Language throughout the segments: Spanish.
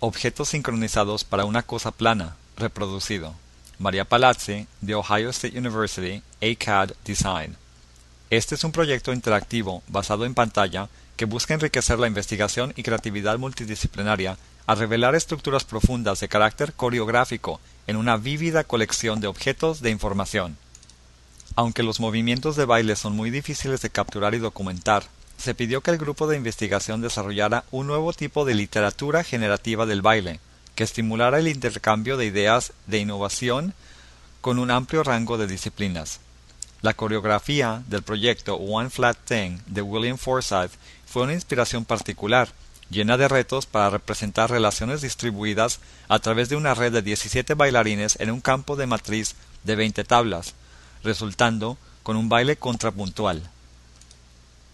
Objetos sincronizados para una cosa plana, reproducido. María Palazzi, de Ohio State University, ACAD Design. Este es un proyecto interactivo basado en pantalla que busca enriquecer la investigación y creatividad multidisciplinaria a revelar estructuras profundas de carácter coreográfico en una vívida colección de objetos de información. Aunque los movimientos de baile son muy difíciles de capturar y documentar, se pidió que el grupo de investigación desarrollara un nuevo tipo de literatura generativa del baile, que estimulara el intercambio de ideas de innovación con un amplio rango de disciplinas. La coreografía del proyecto One Flat Thing de William Forsythe fue una inspiración particular, llena de retos para representar relaciones distribuidas a través de una red de 17 bailarines en un campo de matriz de 20 tablas, resultando con un baile contrapuntual.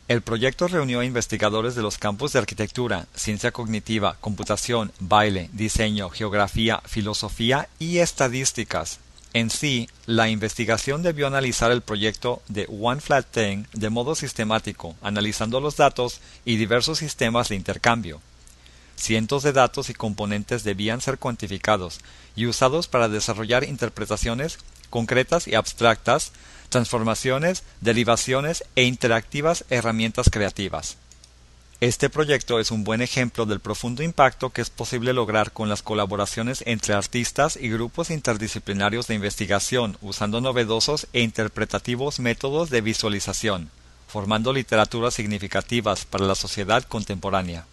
El proyecto reunió a investigadores de los campos de arquitectura, ciencia cognitiva, computación, baile, diseño, geografía, filosofía y estadísticas. En sí, la investigación debió analizar el proyecto de One Flat Thing de modo sistemático, analizando los datos y diversos sistemas de intercambio. Cientos de datos y componentes debían ser cuantificados y usados para desarrollar interpretaciones concretas y abstractas transformaciones, derivaciones e interactivas herramientas creativas. Este proyecto es un buen ejemplo del profundo impacto que es posible lograr con las colaboraciones entre artistas y grupos interdisciplinarios de investigación usando novedosos e interpretativos métodos de visualización, formando literaturas significativas para la sociedad contemporánea.